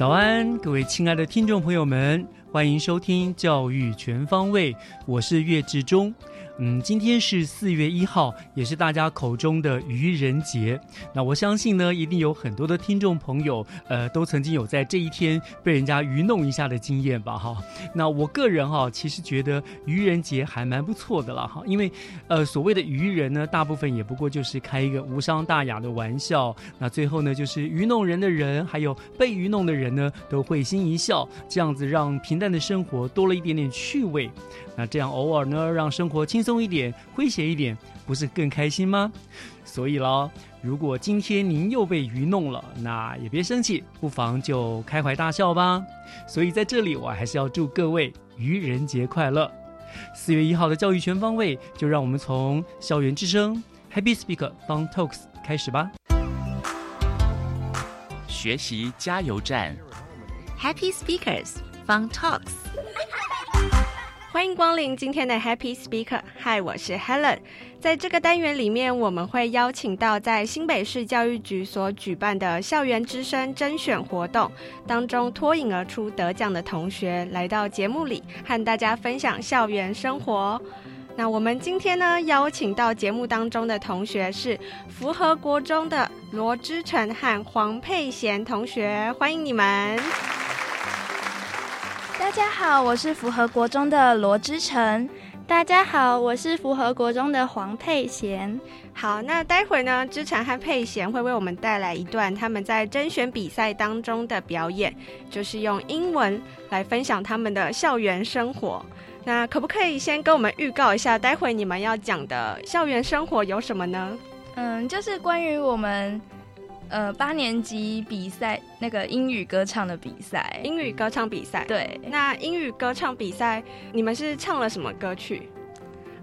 早安，各位亲爱的听众朋友们，欢迎收听《教育全方位》，我是岳志忠。嗯，今天是四月一号，也是大家口中的愚人节。那我相信呢，一定有很多的听众朋友，呃，都曾经有在这一天被人家愚弄一下的经验吧？哈，那我个人哈，其实觉得愚人节还蛮不错的啦，哈，因为呃，所谓的愚人呢，大部分也不过就是开一个无伤大雅的玩笑。那最后呢，就是愚弄人的人，还有被愚弄的人呢，都会心一笑，这样子让平淡的生活多了一点点趣味。那这样偶尔呢，让生活轻松一点、诙谐一点，不是更开心吗？所以喽，如果今天您又被愚弄了，那也别生气，不妨就开怀大笑吧。所以在这里，我还是要祝各位愚人节快乐。四月一号的教育全方位，就让我们从校园之声 Happy Speaker Fun Talks 开始吧。学习加油站 Happy Speakers Fun Talks。欢迎光临今天的 Happy Speaker。嗨，我是 Helen。在这个单元里面，我们会邀请到在新北市教育局所举办的校园之声甄选活动当中脱颖而出得奖的同学，来到节目里和大家分享校园生活。那我们今天呢，邀请到节目当中的同学是福和国中的罗之成和黄佩贤同学，欢迎你们。大家好，我是符合国中的罗之成。大家好，我是符合国中的黄佩贤。好，那待会呢，之成和佩贤会为我们带来一段他们在甄选比赛当中的表演，就是用英文来分享他们的校园生活。那可不可以先跟我们预告一下，待会你们要讲的校园生活有什么呢？嗯，就是关于我们。呃，八年级比赛那个英语歌唱的比赛，英语歌唱比赛。对，那英语歌唱比赛，你们是唱了什么歌曲？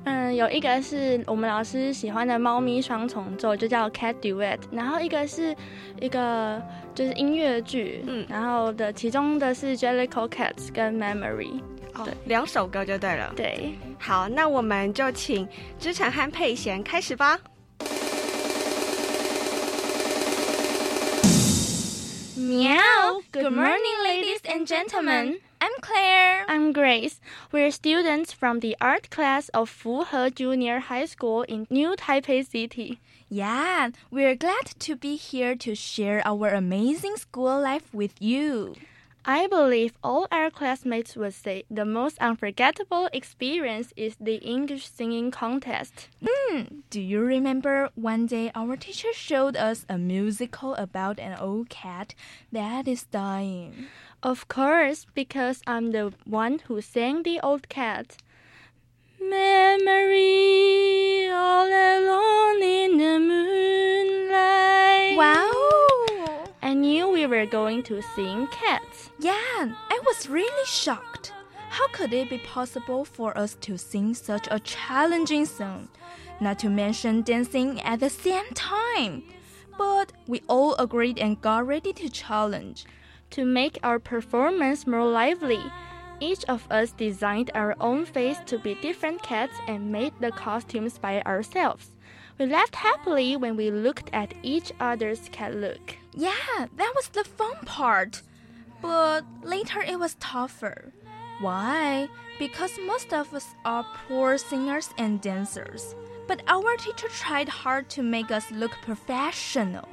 嗯，有一个是我们老师喜欢的《猫咪双重奏》，就叫 Cat Duet。然后一个是一个就是音乐剧，嗯，然后的其中的是 Jellicle Cats 跟 Memory。对，两首歌就对了。对，好，那我们就请知成和佩贤开始吧。Meow! Good morning, ladies and gentlemen. I'm Claire. I'm Grace. We're students from the art class of Fuhe Junior High School in New Taipei City. Yeah, we're glad to be here to share our amazing school life with you. I believe all our classmates would say the most unforgettable experience is the English singing contest. Hmm, do you remember one day our teacher showed us a musical about an old cat that is dying? Of course, because I'm the one who sang the old cat. Memory all alone in the moonlight. Wow! I knew we were going to sing cats. Yeah, I was really shocked. How could it be possible for us to sing such a challenging song? Not to mention dancing at the same time. But we all agreed and got ready to challenge. To make our performance more lively, each of us designed our own face to be different cats and made the costumes by ourselves. We laughed happily when we looked at each other's cat look. Yeah, that was the fun part. But later it was tougher. Why? Because most of us are poor singers and dancers. But our teacher tried hard to make us look professional.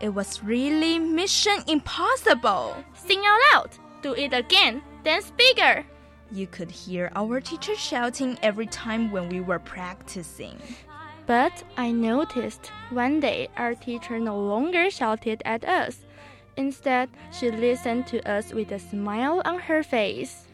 It was really mission impossible. Sing out loud. Do it again. Dance bigger. You could hear our teacher shouting every time when we were practicing. But I noticed one day our teacher no longer shouted at us. Instead, she listened to us with a smile on her face.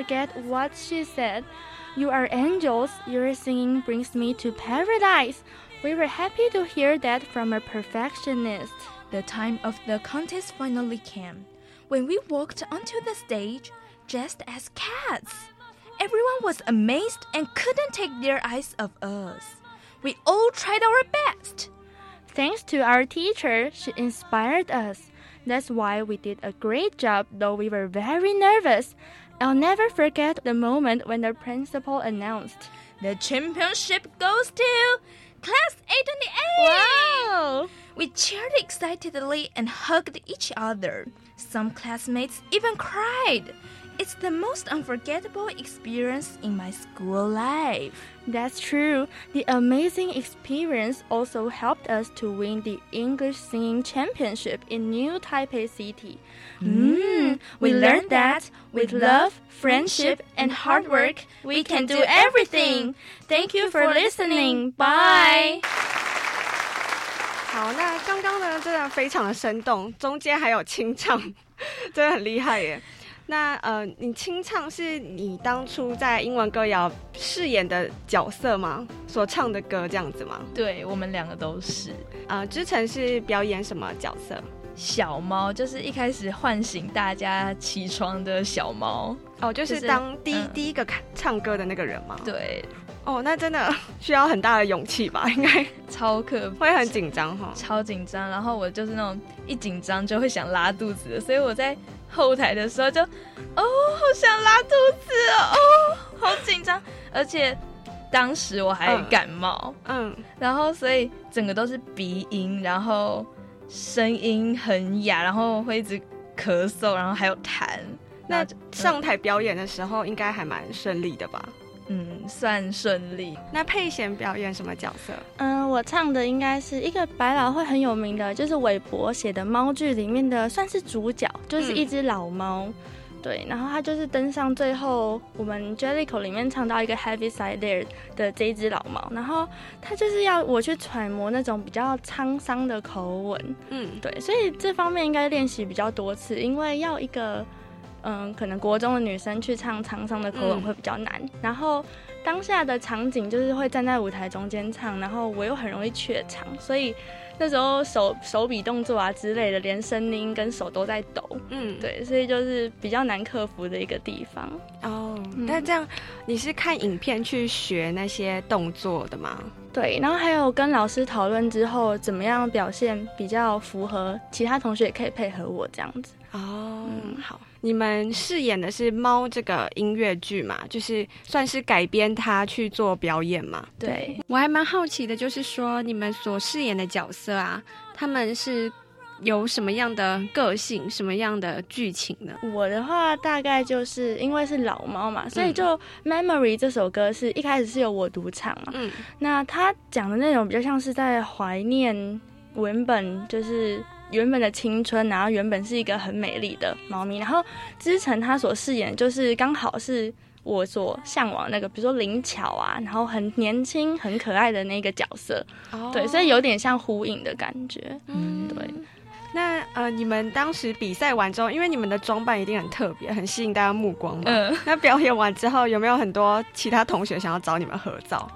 Forget what she said. You are angels. Your singing brings me to paradise. We were happy to hear that from a perfectionist. The time of the contest finally came. When we walked onto the stage, dressed as cats, everyone was amazed and couldn't take their eyes off us. We all tried our best. Thanks to our teacher, she inspired us. That's why we did a great job, though we were very nervous. I'll never forget the moment when the principal announced the championship goes to Class 828! Wow! We cheered excitedly and hugged each other. Some classmates even cried. It's the most unforgettable experience in my school life. That's true. The amazing experience also helped us to win the English Singing Championship in New Taipei City. Mm, we learned that with love, friendship, and hard work, we can do everything. Thank you for listening. Bye. 好，那刚刚呢，真的非常的生动，中间还有清唱，真的很厉害耶。 那呃，你清唱是你当初在英文歌谣饰演的角色吗？所唱的歌这样子吗？对，我们两个都是。呃，之前是表演什么角色？小猫，就是一开始唤醒大家起床的小猫。哦，就是当第第一个唱歌的那个人吗？对。哦，那真的需要很大的勇气吧？应该 超可会很紧张哈，超紧张。然后我就是那种一紧张就会想拉肚子的，所以我在。后台的时候就，哦，好想拉肚子哦，好紧张，而且当时我还感冒，嗯，然后所以整个都是鼻音，然后声音很哑，然后会一直咳嗽，然后还有痰。那上台表演的时候应该还蛮顺利的吧？嗯，算顺利。那佩贤表演什么角色？嗯，我唱的应该是一个百老汇很有名的，就是韦伯写的猫剧里面的，算是主角，就是一只老猫。对，然后他就是登上最后我们 Jellico 里面唱到一个 Heavy Side There 的这一只老猫，然后他就是要我去揣摩那种比较沧桑的口吻。嗯，对，所以这方面应该练习比较多次，因为要一个。嗯，可能国中的女生去唱沧桑的口吻会比较难。然后当下的场景就是会站在舞台中间唱，然后我又很容易怯场，所以那时候手手比动作啊之类的，连声音跟手都在抖。嗯，对，所以就是比较难克服的一个地方。哦，那这样你是看影片去学那些动作的吗？对，然后还有跟老师讨论之后，怎么样表现比较符合其他同学也可以配合我这样子。哦，好。你们饰演的是猫这个音乐剧嘛，就是算是改编它去做表演嘛。对，我还蛮好奇的，就是说你们所饰演的角色啊，他们是有什么样的个性，什么样的剧情呢？我的话大概就是因为是老猫嘛，所以就《Memory》这首歌是一开始是由我独唱嘛。嗯，那他讲的内容比较像是在怀念文本，就是。原本的青春，然后原本是一个很美丽的猫咪，然后之城他所饰演就是刚好是我所向往那个，比如说灵巧啊，然后很年轻、很可爱的那个角色，对，所以有点像呼应的感觉。嗯，对。那呃，你们当时比赛完之后，因为你们的装扮一定很特别，很吸引大家目光嘛。嗯。那表演完之后，有没有很多其他同学想要找你们合照？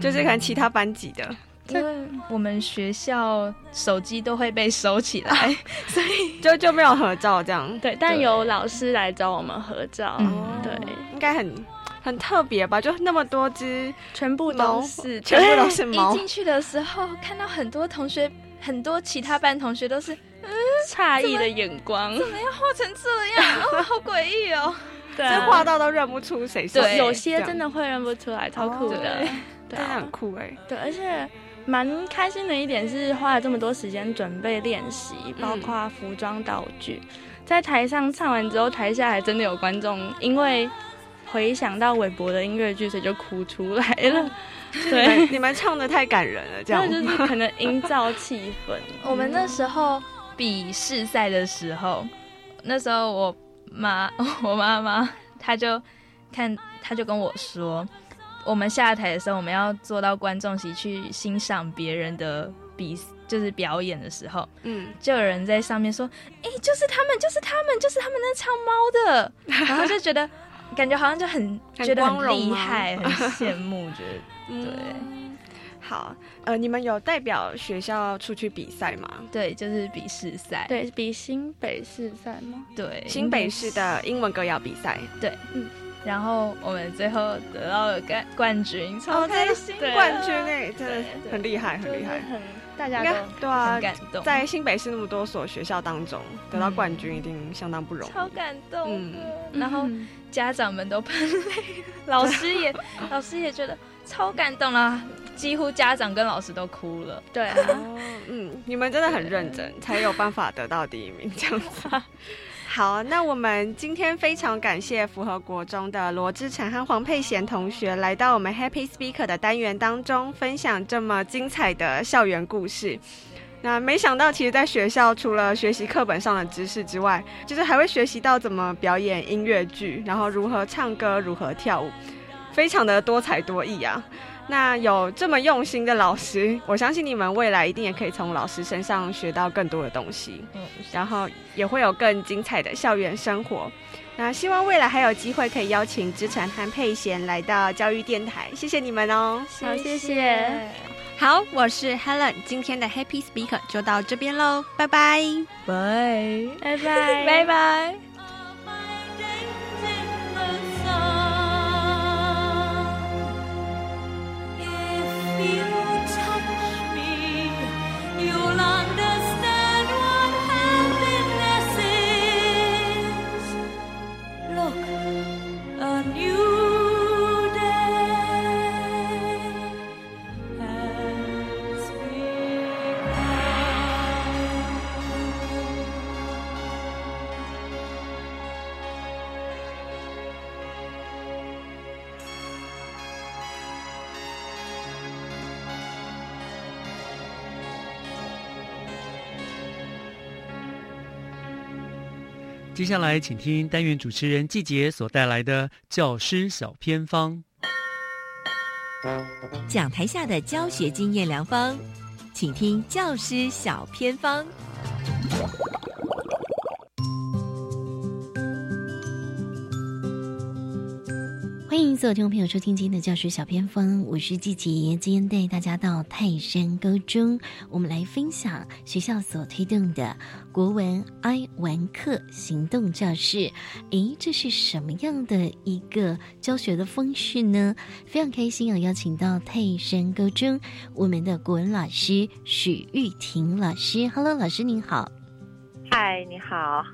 就是可能其他班级的。因为我们学校手机都会被收起来，所以 就就没有合照这样。对，但有老师来找我们合照。对，应该很很特别吧？就那么多只，全部都是，全部都是猫。一进去的时候，看到很多同学，很多其他班同学都是嗯诧异的眼光，怎么要画成这样？哦，好诡异哦！对，画到都认不出谁是。对，有些真的会认不出来，超酷的。真的很酷哎，对，而且蛮开心的一点是花了这么多时间准备练习，包括服装道具，在台上唱完之后，台下还真的有观众因为回想到韦伯的音乐剧，所以就哭出来了。对，你们唱的太感人了，这样就是可能营造气氛。我们那时候比试赛的时候，那时候我妈 我妈妈她就看，她就跟我说。我们下台的时候，我们要坐到观众席去欣赏别人的比，就是表演的时候，嗯，就有人在上面说：“哎，就是他们，就是他们，就是他们那唱猫的。”然后就觉得，感觉好像就很觉得很厉害，很羡慕，觉得对。好，呃，你们有代表学校出去比赛吗？对，就是比试赛，对，比新北市赛吗？对，新北市的英文歌谣比赛，对，嗯。然后我们最后得到了冠冠军，超开心！冠军哎，真的很厉害，很厉害，很大家都对啊，很感动。在新北市那么多所学校当中，得到冠军一定相当不容易，超感动。嗯，然后家长们都喷泪，老师也 老师也觉得超感动啦，几乎家长跟老师都哭了。对啊，嗯，你们真的很认真，才有办法得到第一名这样子。好，那我们今天非常感谢符合国中的罗志成和黄佩贤同学来到我们 Happy Speaker 的单元当中，分享这么精彩的校园故事。那没想到，其实在学校除了学习课本上的知识之外，就是还会学习到怎么表演音乐剧，然后如何唱歌、如何跳舞，非常的多才多艺啊。那有这么用心的老师，我相信你们未来一定也可以从老师身上学到更多的东西，嗯，然后也会有更精彩的校园生活。那希望未来还有机会可以邀请之晨和佩贤来到教育电台，谢谢你们哦。好，谢谢。好，我是 Helen，今天的 Happy Speaker 就到这边喽，拜拜，拜拜拜拜拜。接下来，请听单元主持人季杰所带来的教师小偏方，讲台下的教学经验良方，请听教师小偏方。欢迎所有听众朋友收听今天的教师小偏方，我是季杰，今天带大家到泰山高中，我们来分享学校所推动的国文 I 玩课行动教室。诶，这是什么样的一个教学的方式呢？非常开心啊，邀请到泰山高中我们的国文老师许玉婷老师。Hello，老师您好。嗨，你好。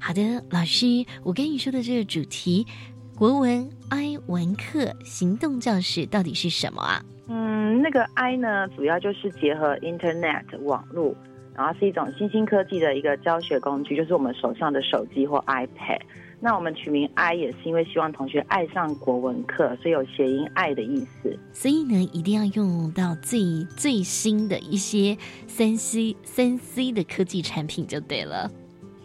好的，老师，我跟你说的这个主题。国文 I 文课行动教室到底是什么啊？嗯，那个 I 呢，主要就是结合 Internet 网络，然后是一种新兴科技的一个教学工具，就是我们手上的手机或 iPad。那我们取名 I 也是因为希望同学爱上国文课，所以有谐音爱的意思。所以呢，一定要用到最最新的一些三 C 三 C 的科技产品就对了。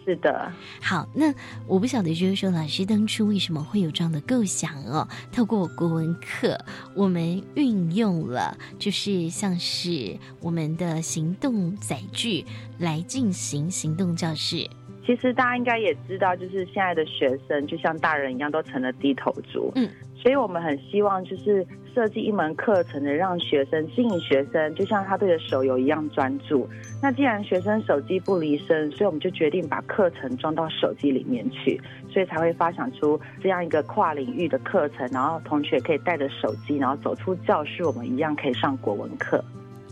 是的，好，那我不晓得，就是说，老师当初为什么会有这样的构想哦？透过国文课，我们运用了，就是像是我们的行动载具来进行行动教室。其其实大家应该也知道，就是现在的学生就像大人一样，都成了低头族。嗯，所以我们很希望就是设计一门课程的，让学生吸引学生，就像他对着手游一样专注。那既然学生手机不离身，所以我们就决定把课程装到手机里面去，所以才会发想出这样一个跨领域的课程，然后同学可以带着手机，然后走出教室，我们一样可以上国文课。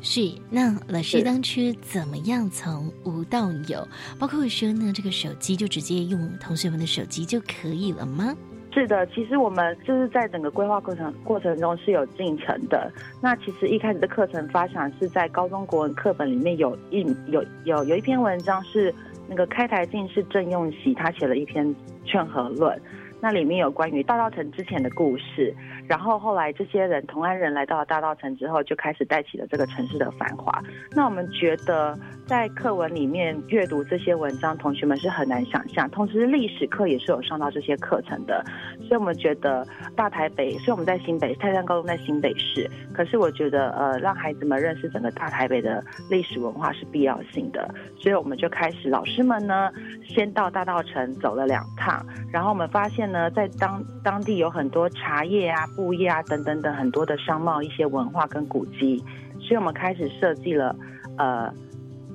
是，那老师当初怎么样从无到有？包括说呢，这个手机就直接用同学们的手机就可以了吗？是的，其实我们就是在整个规划过程过程中是有进程的。那其实一开始的课程发展是在高中国文课本里面有一有有有一篇文章是那个开台进士郑用锡他写了一篇劝和论，那里面有关于大稻城之前的故事。然后后来这些人同安人来到了大稻城之后，就开始带起了这个城市的繁华。那我们觉得在课文里面阅读这些文章，同学们是很难想象。同时历史课也是有上到这些课程的，所以我们觉得大台北，所以我们在新北泰山高中在新北市，可是我觉得呃让孩子们认识整个大台北的历史文化是必要性的，所以我们就开始老师们呢先到大稻城走了两趟，然后我们发现呢在当当地有很多茶叶啊、布业啊等等等很多的商贸一些文化跟古迹，所以我们开始设计了呃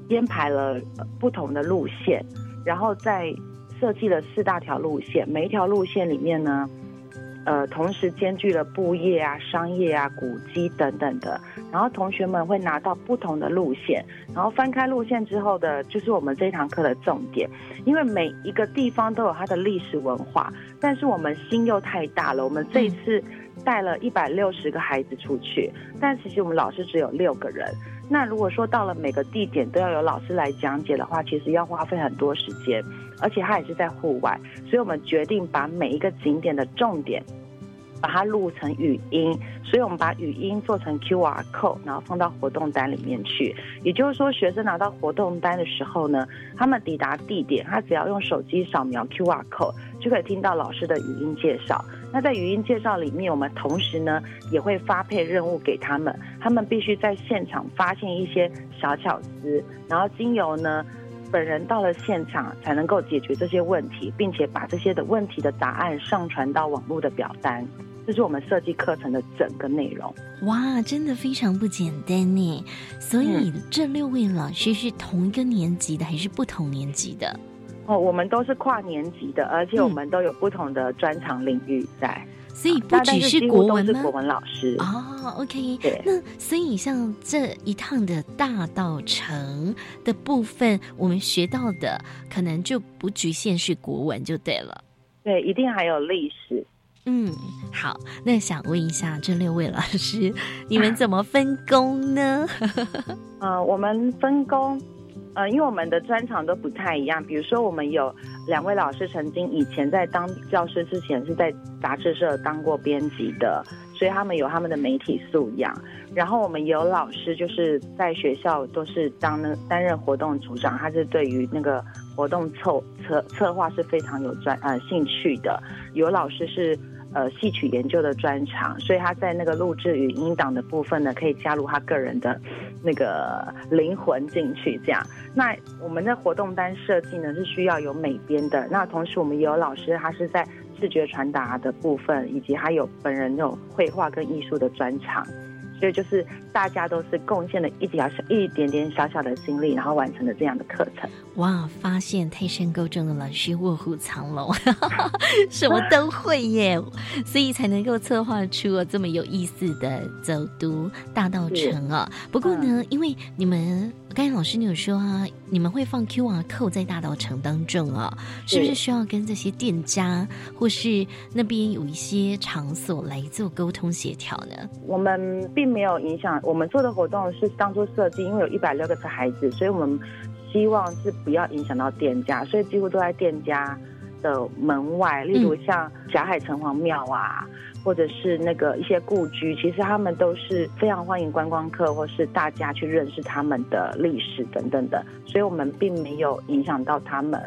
编排了不同的路线，然后再设计了四大条路线，每一条路线里面呢。呃，同时兼具了布业啊、商业啊、古迹等等的，然后同学们会拿到不同的路线，然后翻开路线之后的，就是我们这一堂课的重点。因为每一个地方都有它的历史文化，但是我们心又太大了。我们这一次带了一百六十个孩子出去，但其实我们老师只有六个人。那如果说到了每个地点都要有老师来讲解的话，其实要花费很多时间，而且它也是在户外，所以我们决定把每一个景点的重点。把它录成语音，所以我们把语音做成 QR code，然后放到活动单里面去。也就是说，学生拿到活动单的时候呢，他们抵达地点，他只要用手机扫描 QR code，就可以听到老师的语音介绍。那在语音介绍里面，我们同时呢也会发配任务给他们，他们必须在现场发现一些小巧思，然后经由呢。本人到了现场才能够解决这些问题，并且把这些的问题的答案上传到网络的表单。这是我们设计课程的整个内容。哇，真的非常不简单呢！所以这六位老师是同一个年级的，还是不同年级的？哦，我们都是跨年级的，而且我们都有不同的专长领域在。所以不只是国文吗？国文老师哦，OK。对，那所以像这一趟的大道城的部分，我们学到的可能就不局限是国文就对了。对，一定还有历史。嗯，好。那想问一下这六位老师，你们 怎么分工呢？呃，我们分工。呃，因为我们的专长都不太一样，比如说我们有两位老师曾经以前在当教师之前是在杂志社当过编辑的，所以他们有他们的媒体素养。然后我们有老师就是在学校都是当那担任活动组长，他是对于那个活动策策策划是非常有专呃兴趣的。有老师是。呃，戏曲研究的专长，所以他在那个录制语音档的部分呢，可以加入他个人的那个灵魂进去。这样，那我们的活动单设计呢是需要有美编的。那同时，我们也有老师，他是在视觉传达的部分，以及他有本人那种绘画跟艺术的专长。所以就是大家都是贡献了一点小一点点小小的心力，然后完成了这样的课程。哇！发现泰山高中的老师卧虎藏龙，什么都会耶，所以才能够策划出这么有意思的走读大道城啊。不过呢，因为你们刚才老师你有说啊，你们会放 Q R code 在大道城当中啊，是不是需要跟这些店家或是那边有一些场所来做沟通协调呢？我们并没有影响，我们做的活动是当初设计，因为有一百六个孩子，所以我们。希望是不要影响到店家，所以几乎都在店家的门外。例如像霞海城隍庙啊，或者是那个一些故居，其实他们都是非常欢迎观光客或是大家去认识他们的历史等等的。所以我们并没有影响到他们。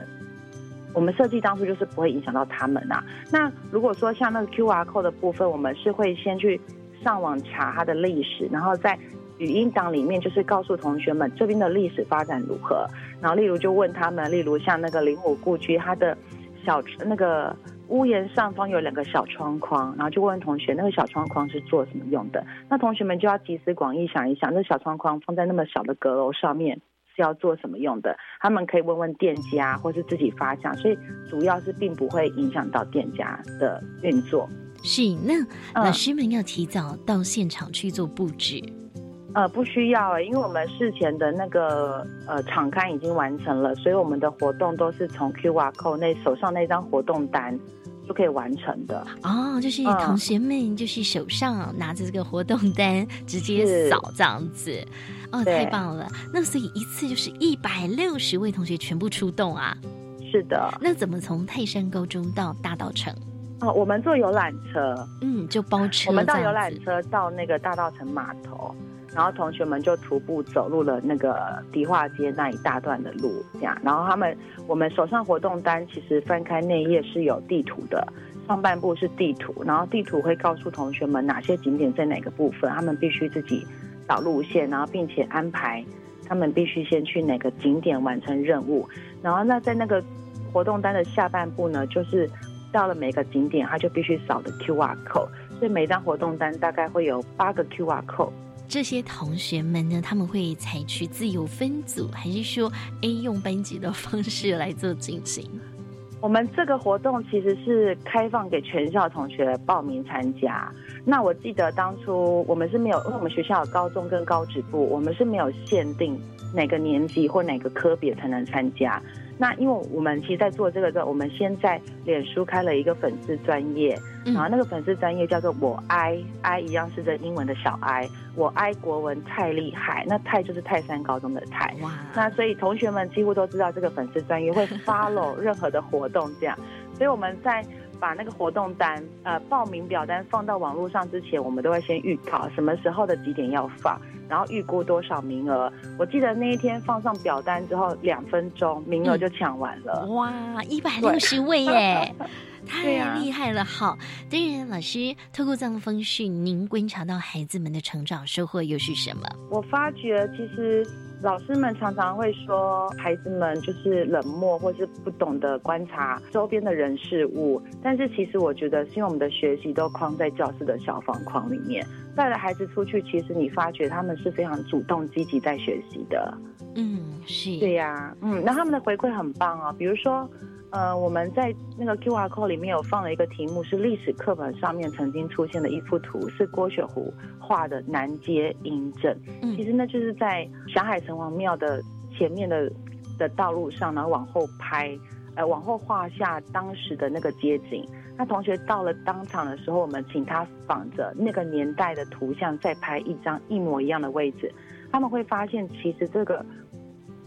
我们设计当初就是不会影响到他们啊。那如果说像那个 Q R code 的部分，我们是会先去上网查它的历史，然后在。语音档里面就是告诉同学们这边的历史发展如何，然后例如就问他们，例如像那个灵武故居，它的小那个屋檐上方有两个小窗框，然后就问同学那个小窗框是做什么用的，那同学们就要集思广益想一想，那小窗框放在那么小的阁楼上面是要做什么用的，他们可以问问店家或是自己发想，所以主要是并不会影响到店家的运作。是，那老师们要提早到现场去做布置。呃，不需要，因为我们事前的那个呃场刊已经完成了，所以我们的活动都是从 Q R code 那手上那张活动单就可以完成的。哦，就是同学们就是手上拿着这个活动单直接扫这样子。哦，太棒了！那所以一次就是一百六十位同学全部出动啊？是的。那怎么从泰山高中到大道城？哦，我们坐游览车，嗯，就包车。我们到游览车到那个大道城码头。然后同学们就徒步走入了那个迪化街那一大段的路，这样。然后他们，我们手上活动单其实翻开内页是有地图的，上半部是地图，然后地图会告诉同学们哪些景点在哪个部分，他们必须自己找路线，然后并且安排他们必须先去哪个景点完成任务。然后那在那个活动单的下半部呢，就是到了每个景点，他就必须扫的 Q R code，所以每张活动单大概会有八个 Q R code。这些同学们呢，他们会采取自由分组，还是说 A 用班级的方式来做进行？我们这个活动其实是开放给全校同学报名参加。那我记得当初我们是没有，因为我们学校有高中跟高职部，我们是没有限定哪个年级或哪个科别才能参加。那因为我们其实，在做这个时候，我们先在脸书开了一个粉丝专业，然后那个粉丝专业叫做“我爱爱”，一样是这英文的小 I，我爱国文太厉害，那泰就是泰山高中的泰。哇！那所以同学们几乎都知道这个粉丝专业会 follow 任何的活动，这样。所以我们在把那个活动单、呃报名表单放到网络上之前，我们都会先预考什么时候的几点要放。然后预估多少名额？我记得那一天放上表单之后，两分钟名额就抢完了。哇，一百六十位耶，太厉害了！好，当然，老师透过这样的方式，您观察到孩子们的成长收获又是什么？我发觉其实。老师们常常会说，孩子们就是冷漠，或是不懂得观察周边的人事物。但是其实我觉得，是因为我们的学习都框在教室的小方框里面，带着孩子出去，其实你发觉他们是非常主动、积极在学习的。嗯，是对呀，嗯，那他们的回馈很棒哦，比如说。呃，我们在那个 Q R code 里面有放了一个题目，是历史课本上面曾经出现的一幅图，是郭雪湖画的南街阴镇。嗯，其实那就是在霞海城隍庙的前面的的道路上，然后往后拍，呃，往后画下当时的那个街景。那同学到了当场的时候，我们请他仿着那个年代的图像再拍一张一模一样的位置，他们会发现其实这个。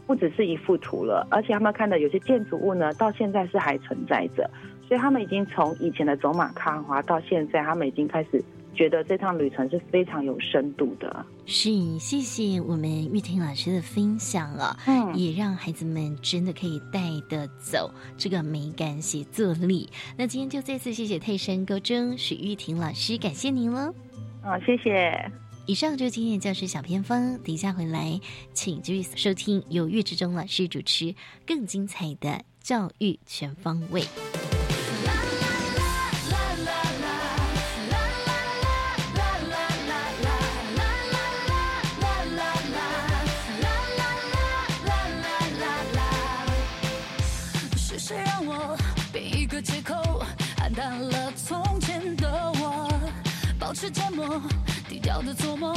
不只是一幅图了，而且他们看的有些建筑物呢，到现在是还存在着，所以他们已经从以前的走马看花到现在，他们已经开始觉得这趟旅程是非常有深度的。是，谢谢我们玉婷老师的分享啊，嗯，也让孩子们真的可以带得走这个美感写作力。那今天就再次谢谢泰山高中许玉婷老师，感谢您了。啊，谢谢。以上就是今天的教师小偏方，等一下回来，请继续收听由岳志忠老师主持更精彩的教育全方位。的做梦，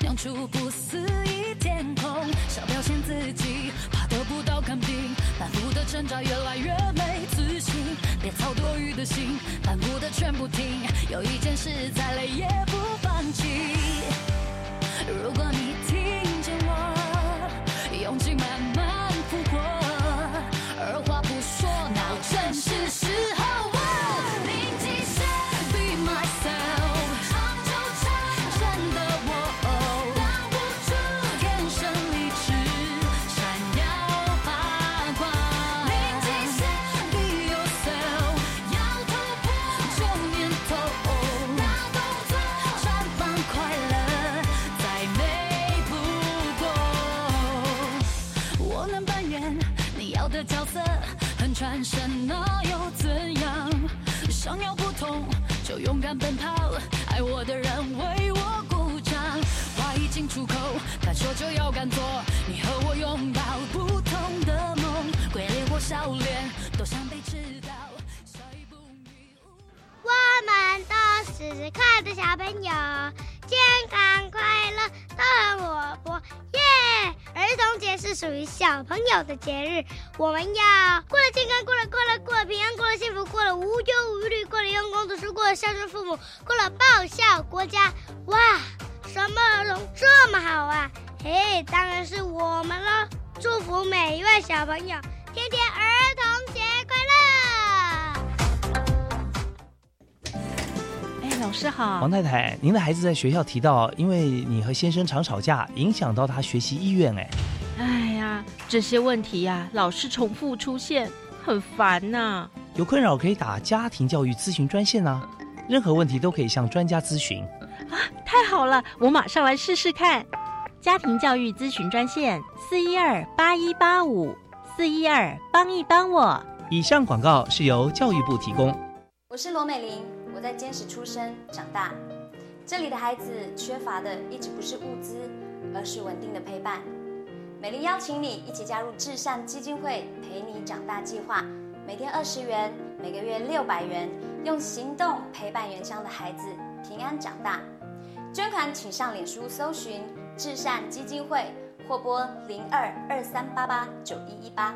酿出不思议天空，想表现自己，怕得不到肯定，反复的挣扎越来越没自信，别操多余的心，反复的全不听，有一件事再累也我们要过了健康，过了快乐，过了平安，过了幸福，过了无忧无虑，过了用功读书，过了孝顺父母，过了报效国家。哇，什么儿童这么好啊？嘿，当然是我们了！祝福每一位小朋友，天天儿童节快乐！哎，老师好，王太太，您的孩子在学校提到，因为你和先生常吵架，影响到他学习意愿，哎。哎呀，这些问题呀，老是重复出现，很烦呐。有困扰可以打家庭教育咨询专线啊，任何问题都可以向专家咨询。啊，太好了，我马上来试试看。家庭教育咨询专线：四一二八一八五四一二，帮一帮我。以上广告是由教育部提供。我是罗美玲，我在坚持出生长大，这里的孩子缺乏的一直不是物资，而是稳定的陪伴。美玲邀请你一起加入至善基金会陪你长大计划，每天二十元，每个月六百元，用行动陪伴原乡的孩子平安长大。捐款请上脸书搜寻至善基金会，或拨零二二三八八九一一八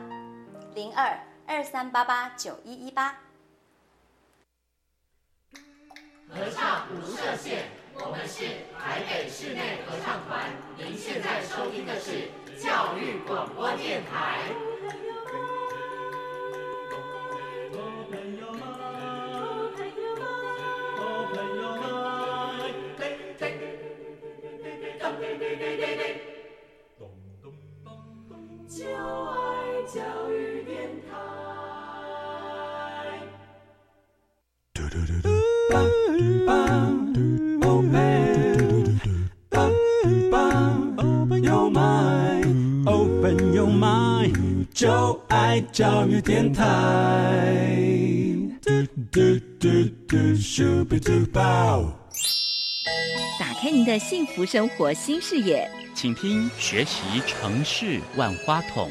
零二二三八八九一一八。合唱无设限，我们是台北室内合唱团。您现在收听的是教育广播电台。就爱教育电台。就爱教育电台。打开您的幸福生活新视野，请听学习城市万花筒。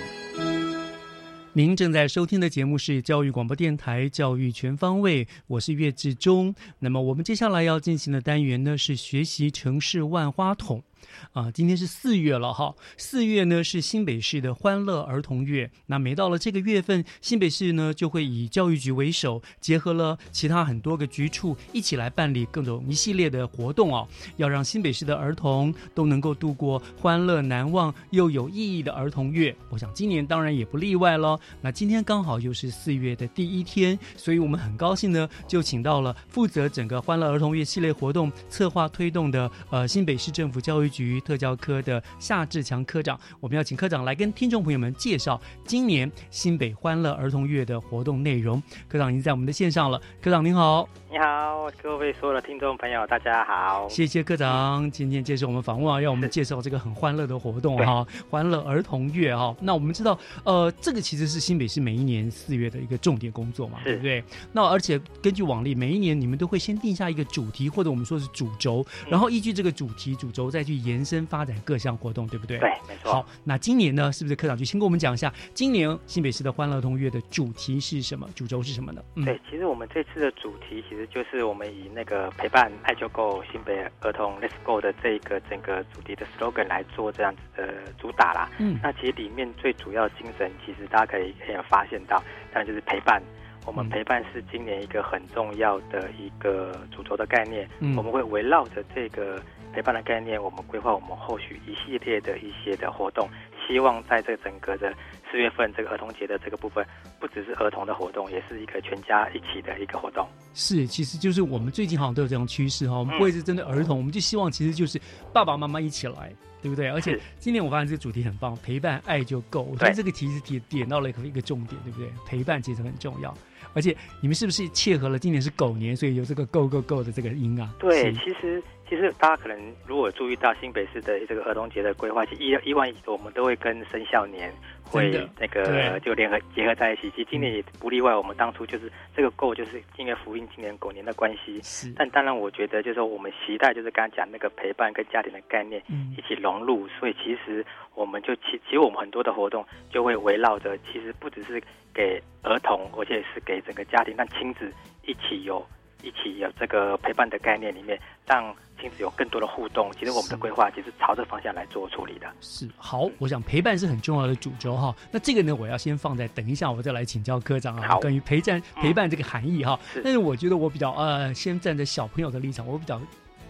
您正在收听的节目是教育广播电台《教育全方位》，我是岳志忠。那么我们接下来要进行的单元呢是学习城市万花筒。啊，今天是四月了哈，四月呢是新北市的欢乐儿童月。那每到了这个月份，新北市呢就会以教育局为首，结合了其他很多个局处，一起来办理各种一系列的活动哦，要让新北市的儿童都能够度过欢乐难忘又有意义的儿童月。我想今年当然也不例外喽。那今天刚好又是四月的第一天，所以我们很高兴呢，就请到了负责整个欢乐儿童月系列活动策划推动的呃新北市政府教育局。特教科的夏志强科长，我们要请科长来跟听众朋友们介绍今年新北欢乐儿童月的活动内容。科长已经在我们的线上了，科长您好，你好，各位所有的听众朋友，大家好，谢谢科长今天接受我们访问啊，让我们介绍这个很欢乐的活动哈，欢乐儿童月哈。那我们知道，呃，这个其实是新北市每一年四月的一个重点工作嘛，对不对？那而且根据往例，每一年你们都会先定下一个主题，或者我们说是主轴，然后依据这个主题主轴再去演。延伸发展各项活动，对不对？对，没错。好，那今年呢，是不是科长就先跟我们讲一下，今年新北市的欢乐儿童月的主题是什么？主轴是什么呢？对，其实我们这次的主题其实就是我们以那个陪伴爱就够新北儿童 Let's Go 的这个整个主题的 slogan 来做这样子的主打啦。嗯，那其实里面最主要精神，其实大家可以可以发现到，当然就是陪伴。我们陪伴是今年一个很重要的一个主轴的概念。嗯，我们会围绕着这个。陪伴的概念，我们规划我们后续一系列的一些的活动，希望在这整个的四月份这个儿童节的这个部分，不只是儿童的活动，也是一个全家一起的一个活动。是，其实就是我们最近好像都有这种趋势哈，我们不会是针对儿童，我们就希望其实就是爸爸妈妈一起来，对不对？而且今年我发现这个主题很棒，陪伴爱就够。我觉得这个题是点点到了一个一个重点，对不对？陪伴其实很重要。而且你们是不是切合了今年是狗年，所以有这个 “go go go” 的这个音啊？对，其实。其其实大家可能如果注意到新北市的这个儿童节的规划，其实一一万我们都会跟生肖年会那个就联合结合在一起。其实今年也不例外，我们当初就是这个够就是因为福音今年狗年的关系。是。但当然，我觉得就是说我们期待就是刚刚讲那个陪伴跟家庭的概念一起融入，所以其实我们就其其实我们很多的活动就会围绕着，其实不只是给儿童，而且是给整个家庭，让亲子一起有。一起有这个陪伴的概念里面，让亲子有更多的互动。其实我们的规划其实朝着方向来做处理的。是好，我想陪伴是很重要的主轴哈。那这个呢，我要先放在等一下，我再来请教科长啊，关于陪伴陪伴这个含义哈。但是我觉得我比较呃，先站在小朋友的立场，我比较。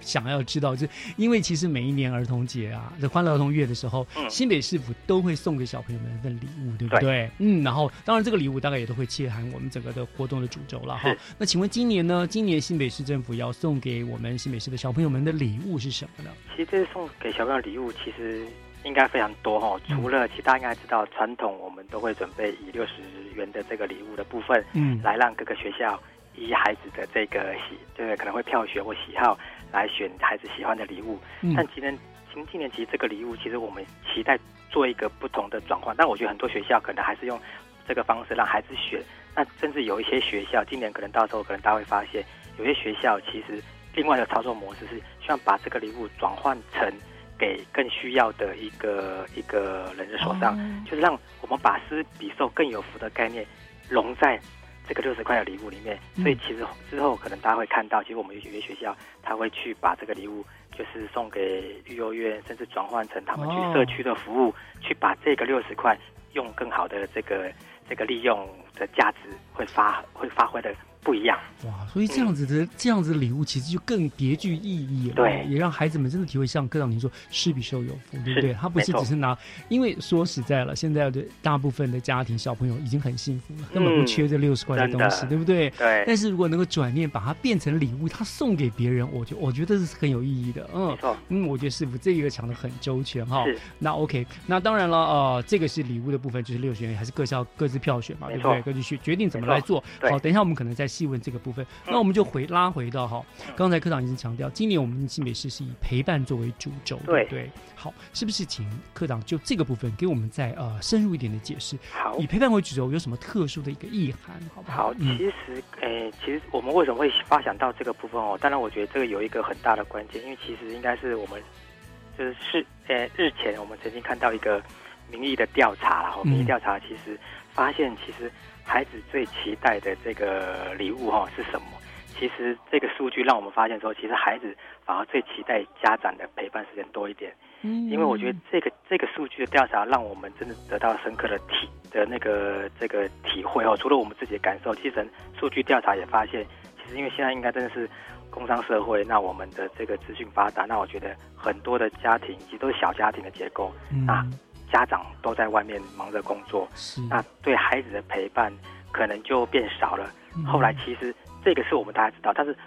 想要知道，就因为其实每一年儿童节啊，这欢乐儿童月的时候，新北市府都会送给小朋友们一份礼物，对不对？嗯，然后当然这个礼物大概也都会切含我们整个的活动的主轴了哈。那请问今年呢？今年新北市政府要送给我们新北市的小朋友们的礼物是什么呢？其实这送给小朋友礼物其实应该非常多哈。除了其实大家应该知道，传统我们都会准备以六十元的这个礼物的部分，嗯，来让各个学校依孩子的这个喜，就是可能会票选或喜好。来选孩子喜欢的礼物，但今年今今年其实这个礼物，其实我们期待做一个不同的转换。但我觉得很多学校可能还是用这个方式让孩子选。那甚至有一些学校，今年可能到时候可能大家会发现，有些学校其实另外的操作模式是希望把这个礼物转换成给更需要的一个一个人的手上，就是让我们把施比受更有福的概念融在。这个六十块的礼物里面，所以其实之后可能大家会看到，其实我们有些学校他会去把这个礼物，就是送给育幼院，甚至转换成他们去社区的服务，去把这个六十块用更好的这个这个利用的价值会发会发挥的。不一样哇，所以这样子的这样子礼物其实就更别具意义了，对，也让孩子们真的体会像科长您说，施比受有福，对不对？他不是只是拿，因为说实在了，现在的大部分的家庭小朋友已经很幸福了，根本不缺这六十块的东西，对不对？对。但是如果能够转念把它变成礼物，他送给别人，我觉我觉得是很有意义的，嗯，嗯，我觉得师傅这一个讲的很周全哈。是。那 OK，那当然了，呃，这个是礼物的部分，就是六十元，还是各校各自票选嘛，对不对？各自去决定怎么来做。好，等一下我们可能再细问这个部分。那我们就回拉回到哈，刚才科长已经强调，今年我们新北市是以陪伴作为主轴，对对。好，是不是请科长就这个部分给我们再呃深入一点的解释？好，以陪伴为主轴有什么特殊的一个意涵？好不好？好，其实诶，其实我们为什么会发想到这个部分哦？当然，我觉得这个有一个很大的关键，因为其实应该是我们就是是诶日前我们曾经看到一个民意的调查然后民意调查其实发现其实。孩子最期待的这个礼物哈是什么？其实这个数据让我们发现说，其实孩子反而最期待家长的陪伴时间多一点。嗯，因为我觉得这个这个数据的调查让我们真的得到深刻的体的那个这个体会哦。除了我们自己的感受，其实数据调查也发现，其实因为现在应该真的是工商社会，那我们的这个资讯发达，那我觉得很多的家庭其实都是小家庭的结构。嗯那家长都在外面忙着工作，那对孩子的陪伴可能就变少了。后来其实这个是我们大家知道，但是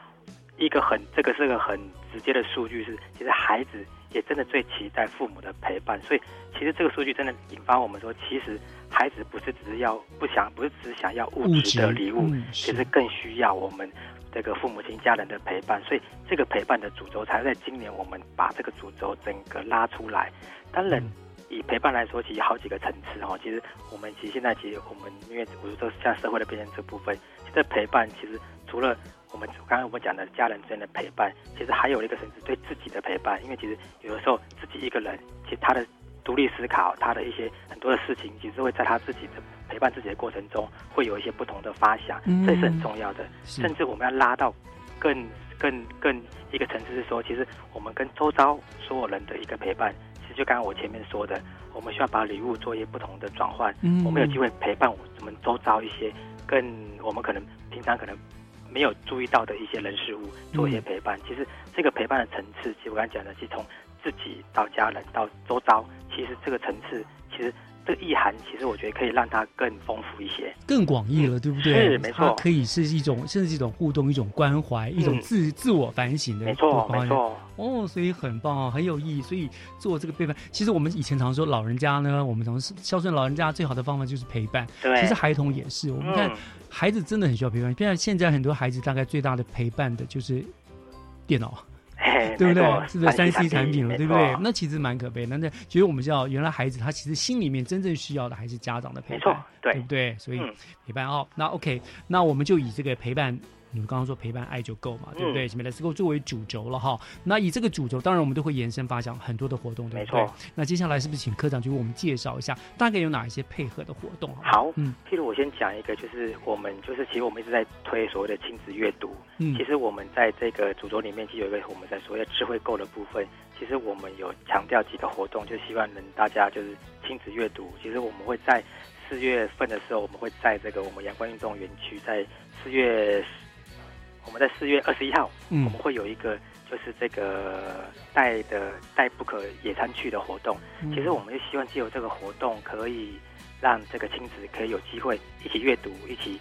一个很这个是个很直接的数据是，其实孩子也真的最期待父母的陪伴。所以其实这个数据真的引发我们说，其实孩子不是只是要不想，不是只是想要物质的礼物，其实更需要我们这个父母亲家人的陪伴。所以这个陪伴的主轴才在今年我们把这个主轴整个拉出来。当然。以陪伴来说，其实好几个层次哈。其实我们其实现在其实我们因为我说像社会的变迁这部分，其实陪伴其实除了我们刚刚我们讲的家人之间的陪伴，其实还有一个层次对自己的陪伴。因为其实有的时候自己一个人，其实他的独立思考，他的一些很多的事情，其实会在他自己的陪伴自己的过程中，会有一些不同的发想，这是很重要的。甚至我们要拉到更更更一个层次是说，其实我们跟周遭所有人的一个陪伴。就刚刚我前面说的，我们需要把礼物做一些不同的转换。嗯，我们有机会陪伴我们周遭一些更我们可能平常可能没有注意到的一些人事物，做一些陪伴。其实这个陪伴的层次，其实我刚才讲的，是从自己到家人到周遭，其实这个层次其实。这个意涵其实我觉得可以让它更丰富一些，更广义了，对不对？是没错，它可以是一种，甚至是一种互动，一种关怀，一种自自我反省的，没错，没错。哦，所以很棒啊，很有意义。所以做这个陪伴，其实我们以前常说老人家呢，我们常孝顺老人家最好的方法就是陪伴。对，其实孩童也是，我们看孩子真的很需要陪伴。现在现在很多孩子大概最大的陪伴的就是电脑。对不对？是不是三 C 产品了，对不对？那其实蛮可悲。那那其实我们知道，原来孩子他其实心里面真正需要的还是家长的陪伴，对不对？所以陪伴哦，那 OK，那我们就以这个陪伴。你们刚刚说陪伴爱就够嘛，对不对？前面的 Let's Go 作为主轴了哈。那以这个主轴，当然我们都会延伸发想很多的活动，对不对？那接下来是不是请科长就为我们介绍一下，大概有哪一些配合的活动？好，嗯，譬如我先讲一个，就是我们就是其实我们一直在推所谓的亲子阅读。嗯，其实我们在这个主轴里面，其实有一个我们在所谓的智慧购的部分，其实我们有强调几个活动，就希望能大家就是亲子阅读。其实我们会在四月份的时候，我们会在这个我们阳光运动园区，在四月。我们在四月二十一号，我们会有一个就是这个带的带不可野餐去的活动。其实我们就希望借由这个活动，可以让这个亲子可以有机会一起阅读，一起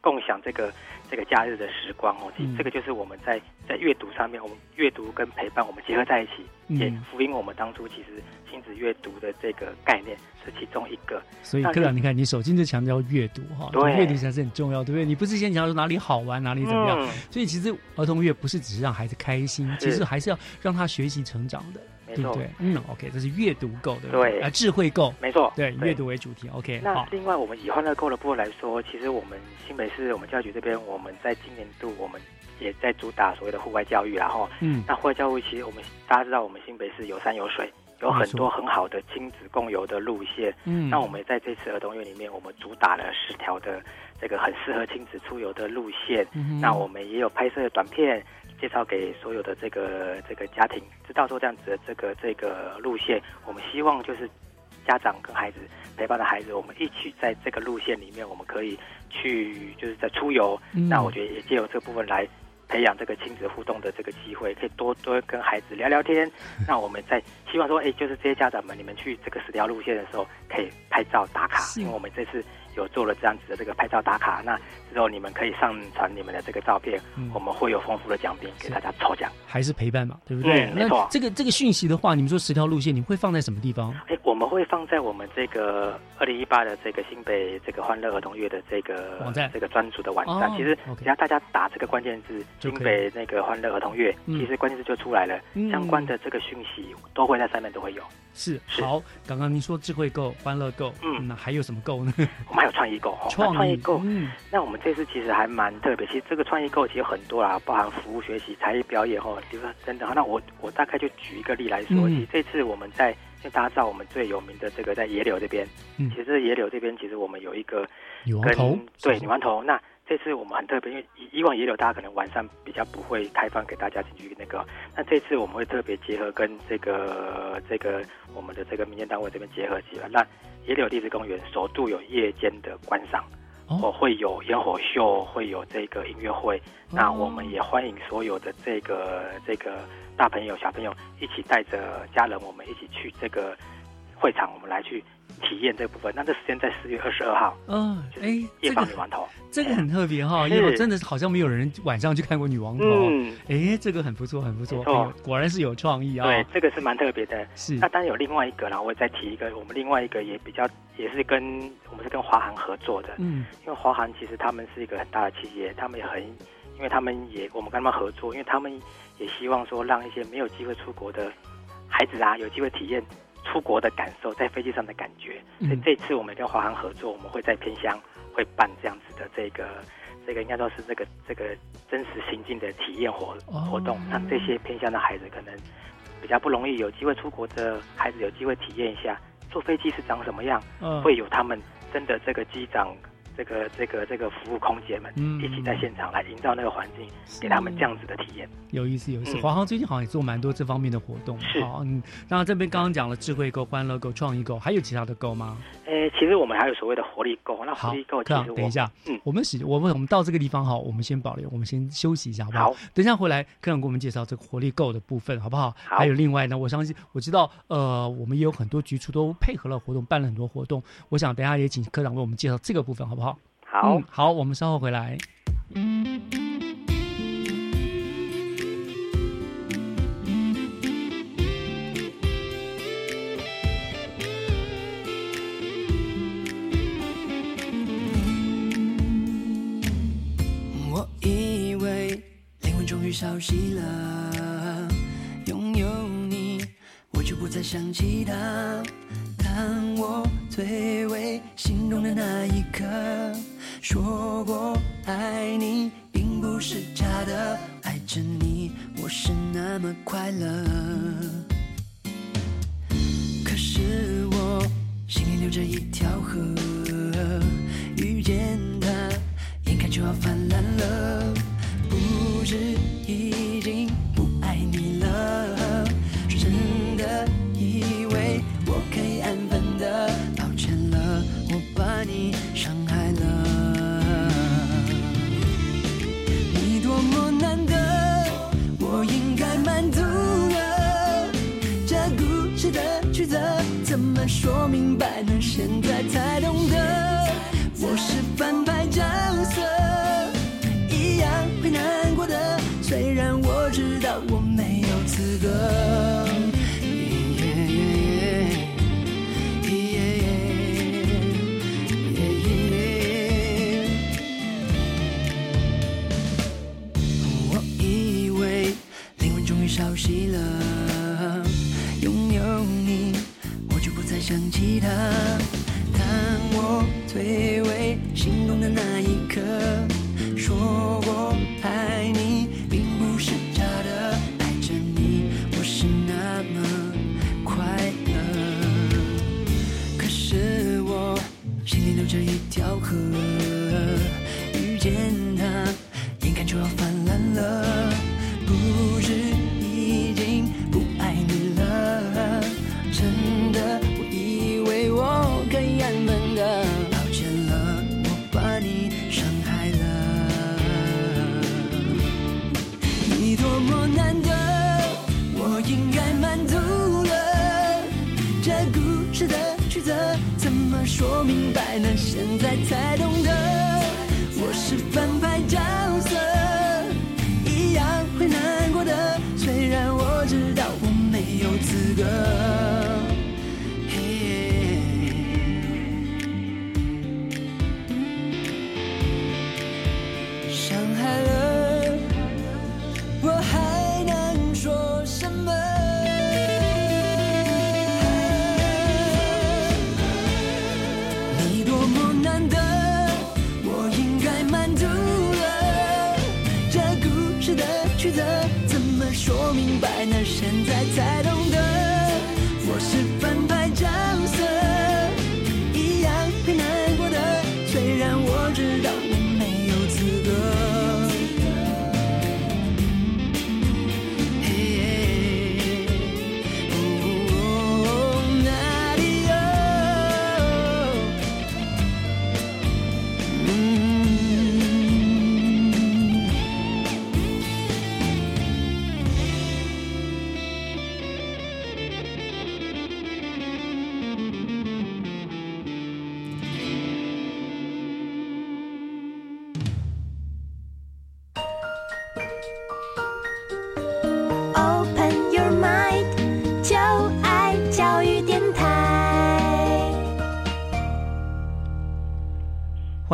共享这个这个假日的时光哦。这个就是我们在在阅读上面，我们阅读跟陪伴我们结合在一起，也福音我们当初其实。亲子阅读的这个概念是其中一个，所以科长，你看，你首先就强调阅读哈，对，阅读才是很重要，对不对？你不是先强调说哪里好玩，哪里怎么样？所以其实儿童阅不是只是让孩子开心，其实还是要让他学习成长的，对不对？嗯，OK，这是阅读够的，对，啊，智慧够，没错，对，阅读为主题，OK。那另外，我们以欢乐购的部分来说，其实我们新北市我们教育局这边，我们在今年度我们也在主打所谓的户外教育，然后，嗯，那户外教育其实我们大家知道，我们新北市有山有水。有很多很好的亲子共游的路线，嗯，那我们在这次儿童月里面，我们主打了十条的这个很适合亲子出游的路线，嗯，那我们也有拍摄短片介绍给所有的这个这个家庭，知道说这样子的这个这个路线，我们希望就是家长跟孩子陪伴的孩子，我们一起在这个路线里面，我们可以去就是在出游，那我觉得也借由这部分来。培养这个亲子互动的这个机会，可以多多跟孩子聊聊天。那我们在希望说，哎，就是这些家长们，你们去这个十条路线的时候，可以拍照打卡，因为我们这次。有做了这样子的这个拍照打卡，那之后你们可以上传你们的这个照片，我们会有丰富的奖品给大家抽奖，还是陪伴嘛，对不对？没错。这个这个讯息的话，你们说十条路线，你会放在什么地方？哎，我们会放在我们这个二零一八的这个新北这个欢乐儿童月的这个网站，这个专属的网站。其实只要大家打这个关键字“新北那个欢乐儿童月”，其实关键字就出来了，相关的这个讯息都会在上面都会有。是好，刚刚您说智慧购、欢乐购，嗯，那还有什么购呢？我们还有创意购哈，创意购。嗯，那我们这次其实还蛮特别，其实这个创意购其实很多啦，包含服务、学习、才艺表演哈，比如说等等。那我我大概就举一个例来说，其实这次我们在因为大家知道我们最有名的这个在野柳这边，嗯，其实野柳这边其实我们有一个女王头，对女王头那。这次我们很特别，因为以以往野柳大家可能晚上比较不会开放给大家进去那个，那这次我们会特别结合跟这个这个我们的这个民间单位这边结合起来，那野柳地质公园首度有夜间的观赏，哦，会有烟火秀，会有这个音乐会，那我们也欢迎所有的这个这个大朋友小朋友一起带着家人，我们一起去这个会场，我们来去。体验这部分，那这时间在四月二十二号。嗯，哎，夜访女王头，这个很特别哈，因为真的是好像没有人晚上去看过女王头。嗯，哎，这个很不错，很不错，果然是有创意啊。对，这个是蛮特别的。是，那当然有另外一个，然后我再提一个，我们另外一个也比较，也是跟我们是跟华航合作的。嗯，因为华航其实他们是一个很大的企业，他们也很，因为他们也我们跟他们合作，因为他们也希望说让一些没有机会出国的孩子啊，有机会体验。出国的感受，在飞机上的感觉，所以这次我们跟华航合作，我们会在偏乡会办这样子的这个这个应该说是这个这个真实行进的体验活活动，让这些偏乡的孩子可能比较不容易有机会出国的孩子有机会体验一下坐飞机是长什么样，会有他们真的这个机长。这个这个这个服务空姐们一起在现场来营造那个环境，给他们这样子的体验，有意思有意思。华航最近好像也做蛮多这方面的活动，是。嗯，那这边刚刚讲了智慧购、欢乐购、创意购，还有其他的购吗？诶，其实我们还有所谓的活力购。那活力购，这样等一下，嗯，我们是，我们我们到这个地方哈，我们先保留，我们先休息一下，好不好？等一下回来，科长给我们介绍这个活力购的部分，好不好？好。还有另外呢，我相信我知道，呃，我们也有很多局处都配合了活动，办了很多活动。我想等下也请科长为我们介绍这个部分，好不好？好好，我们稍后回来。我以为灵魂终于消息了。拥有你，我就不再想其他。当我最为心动的那一刻，说过爱你，并不是假的。爱着你，我是那么快乐。可是我心里流着一条河，遇见他，眼看就要泛滥了，不知已经眼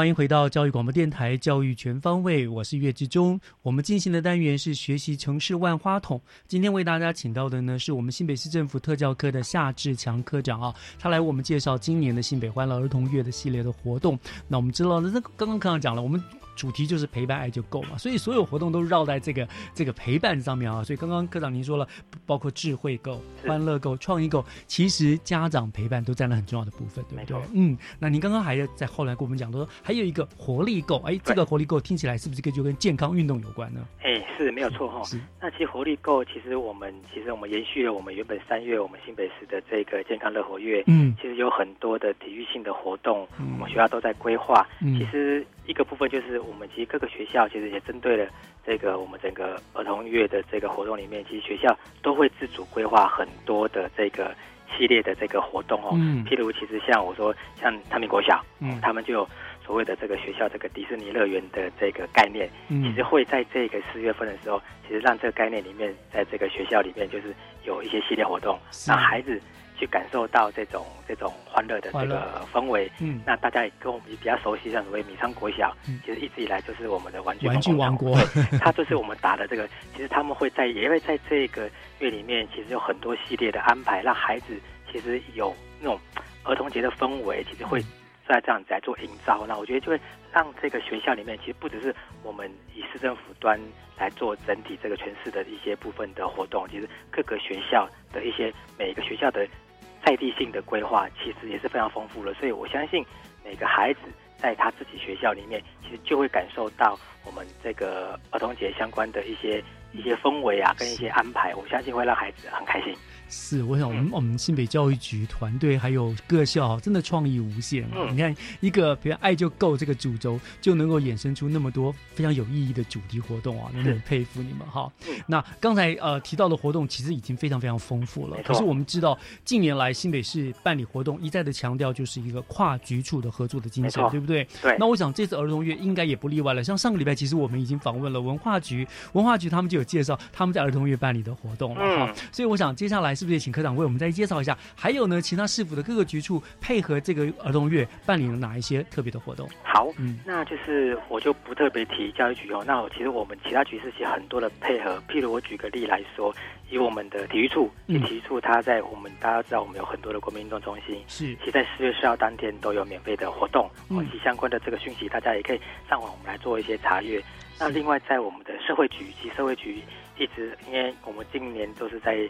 欢迎回到教育广播电台《教育全方位》，我是岳志忠。我们进行的单元是学习城市万花筒。今天为大家请到的呢，是我们新北市政府特教科的夏志强科长啊，他来为我们介绍今年的新北欢乐儿童月的系列的活动。那我们知道那，刚刚科长讲了，我们。主题就是陪伴爱就够嘛，所以所有活动都绕在这个这个陪伴上面啊。所以刚刚科长您说了，包括智慧够、欢乐够、创意够，其实家长陪伴都占了很重要的部分，对不对？嗯，那您刚刚还在后来跟我们讲说，还有一个活力够，哎，这个活力够听起来是不是跟就跟健康运动有关呢？哎，是没有错哈。那其实活力够，其实我们其实我们延续了我们原本三月我们新北市的这个健康乐活月，嗯，其实有很多的体育性的活动，我们学校都在规划。嗯其实一个部分就是我们其实各个学校其实也针对了这个我们整个儿童月的这个活动里面，其实学校都会自主规划很多的这个系列的这个活动哦。嗯。譬如其实像我说像他们国小，嗯他们就有所谓的这个学校这个迪士尼乐园的这个概念，嗯。其实会在这个四月份的时候，其实让这个概念里面，在这个学校里面就是有一些系列活动，让孩子去感受到这种这种欢乐的这个氛围。嗯，那大家也跟我们比较熟悉，像所谓米仓国小，其实一直以来就是我们的玩具玩具王国，它就是我们打的这个。其实他们会在也会在这个月里面，其实有很多系列的安排，让孩子其实有那种儿童节的氛围，其实会。在这样子来做营造，那我觉得就会让这个学校里面，其实不只是我们以市政府端来做整体这个全市的一些部分的活动，其实各个学校的一些每个学校的在地性的规划，其实也是非常丰富的。所以我相信每个孩子在他自己学校里面，其实就会感受到我们这个儿童节相关的一些一些氛围啊，跟一些安排，我相信会让孩子很开心。是，我想我们我们新北教育局团队还有各校真的创意无限。你看一个比如“爱就够”这个主轴，就能够衍生出那么多非常有意义的主题活动啊，真的很佩服你们哈。那刚才呃提到的活动其实已经非常非常丰富了。可是我们知道近年来新北市办理活动一再的强调就是一个跨局处的合作的精神，对不对？对。那我想这次儿童月应该也不例外了。像上个礼拜其实我们已经访问了文化局，文化局他们就有介绍他们在儿童月办理的活动了哈。所以我想接下来。是不是也请科长为我们再介绍一下？还有呢，其他市府的各个局处配合这个儿童月办理了哪一些特别的活动？好，嗯，那就是我就不特别提教育局哦。那我其实我们其他局是其很多的配合。譬如我举个例来说，以我们的体育处，体育处它在我们大家知道我们有很多的国民运动中心，是，其在四月四号当天都有免费的活动，嗯，其相关的这个讯息大家也可以上网我们来做一些查阅。那另外在我们的社会局，其社会局一直因为我们今年都是在。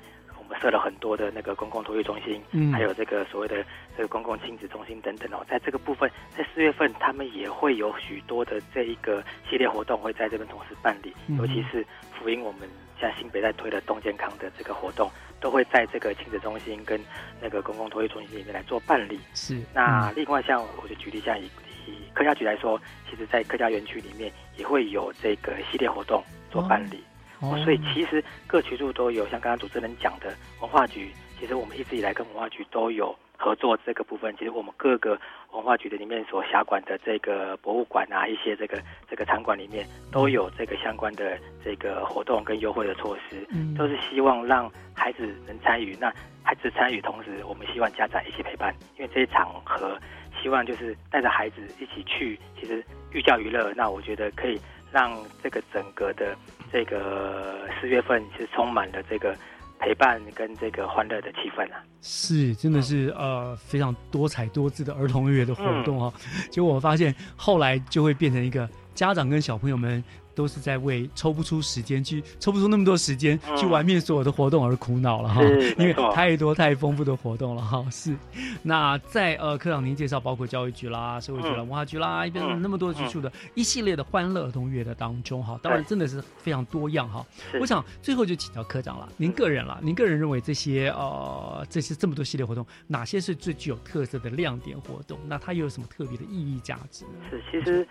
设了很多的那个公共托育中心，嗯，还有这个所谓的这个公共亲子中心等等哦，在这个部分，在四月份他们也会有许多的这一个系列活动会在这边同时办理，尤其是福音我们像新北在推的动健康的这个活动，都会在这个亲子中心跟那个公共托育中心里面来做办理。是，那另外像我就举例像以以客家局来说，其实在客家园区里面也会有这个系列活动做办理。哦，所以其实各局处都有，像刚刚主持人讲的文化局，其实我们一直以来跟文化局都有合作这个部分。其实我们各个文化局的里面所辖管的这个博物馆啊，一些这个这个场馆里面都有这个相关的这个活动跟优惠的措施，嗯都是希望让孩子能参与。那孩子参与同时，我们希望家长一起陪伴，因为这一场合希望就是带着孩子一起去，其实寓教于乐。那我觉得可以让这个整个的。这个四月份是充满了这个陪伴跟这个欢乐的气氛啊！是，真的是呃非常多彩多姿的儿童乐的活动啊！结果我发现后来就会变成一个家长跟小朋友们。都是在为抽不出时间去抽不出那么多时间去玩遍所有的活动而苦恼了哈，因为太多太丰富的活动了哈。是，那在呃科长您介绍，包括教育局啦、社会局啦、文化局啦，一边那么多局处的一系列的欢乐儿童月的当中哈，当然真的是非常多样哈。我想最后就请教科长了，您个人了，您个人认为这些呃这些这么多系列活动，哪些是最具有特色的亮点活动？那它又有什么特别的意义价值？是，其实。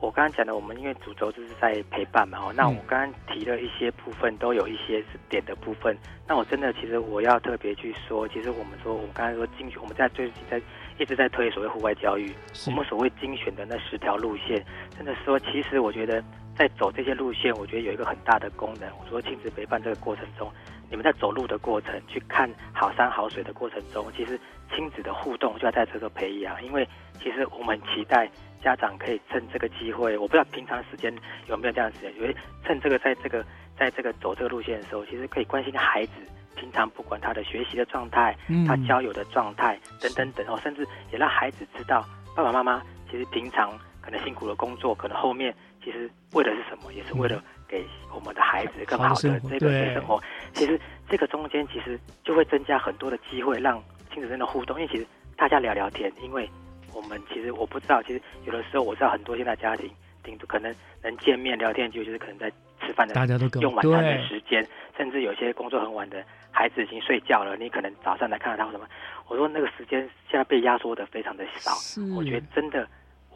我刚刚讲的，我们因为主轴就是在陪伴嘛，哦，那我刚刚提了一些部分，都有一些是点的部分。那我真的，其实我要特别去说，其实我们说，我们刚才说精选，我们在最近在一直在推所谓户外教育，我们所谓精选的那十条路线，真的说，其实我觉得在走这些路线，我觉得有一个很大的功能。我说亲子陪伴这个过程中，你们在走路的过程，去看好山好水的过程中，其实亲子的互动就要在这个培养，因为其实我们期待。家长可以趁这个机会，我不知道平常时间有没有这样时间，因为趁这个在这个在这个走这个路线的时候，其实可以关心孩子平常不管他的学习的状态，他交友的状态等等等哦，甚至也让孩子知道爸爸妈妈其实平常可能辛苦的工作，可能后面其实为的是什么，也是为了给我们的孩子更好的这个生活。其实这个中间其实就会增加很多的机会，让亲子间的互动，因为其实大家聊聊天，因为。我们其实我不知道，其实有的时候我知道很多现在家庭，顶多可能能见面聊天，就就是可能在吃饭的，大家都用晚餐的时间，甚至有些工作很晚的孩子已经睡觉了，你可能早上来看到他什么？我说那个时间现在被压缩的非常的少，我觉得真的，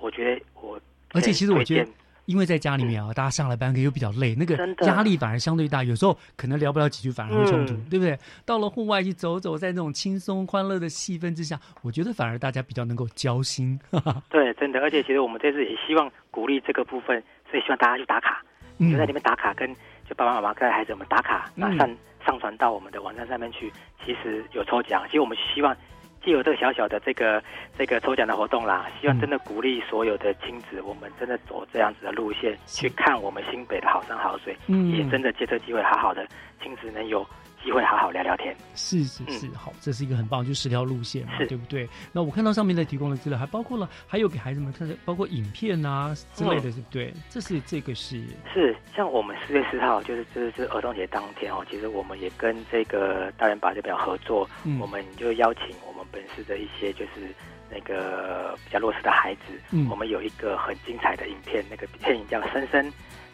我觉得我而且其实我觉得。因为在家里面啊，大家上了班可又比较累，那个压力反而相对大，有时候可能聊不了几句，反而会冲突，对不对？到了户外去走走，在那种轻松欢乐的气氛之下，我觉得反而大家比较能够交心。对真的，而且其实我们这次也希望鼓励这个部分，所以希望大家去打卡，就在里面打卡，跟就爸爸妈妈跟孩子们打卡，那上上传到我们的网站上面去，其实有抽奖。其实我们希望。既有这个小小的这个这个抽奖的活动啦，希望真的鼓励所有的亲子，我们真的走这样子的路线去看我们新北的好山好水，嗯也真的借这机会好好的亲子能有。机会好好聊聊天，是是是，好，这是一个很棒，就十条路线嘛，对不对？那我看到上面在提供的资料，还包括了，还有给孩子们看的，包括影片啊之类的，对不对？这是这个是是，像我们四月四号，就是就是是儿童节当天哦，其实我们也跟这个大人把这边合作，我们就邀请我们本市的一些就是那个比较弱势的孩子，我们有一个很精彩的影片，那个电影叫《深深》，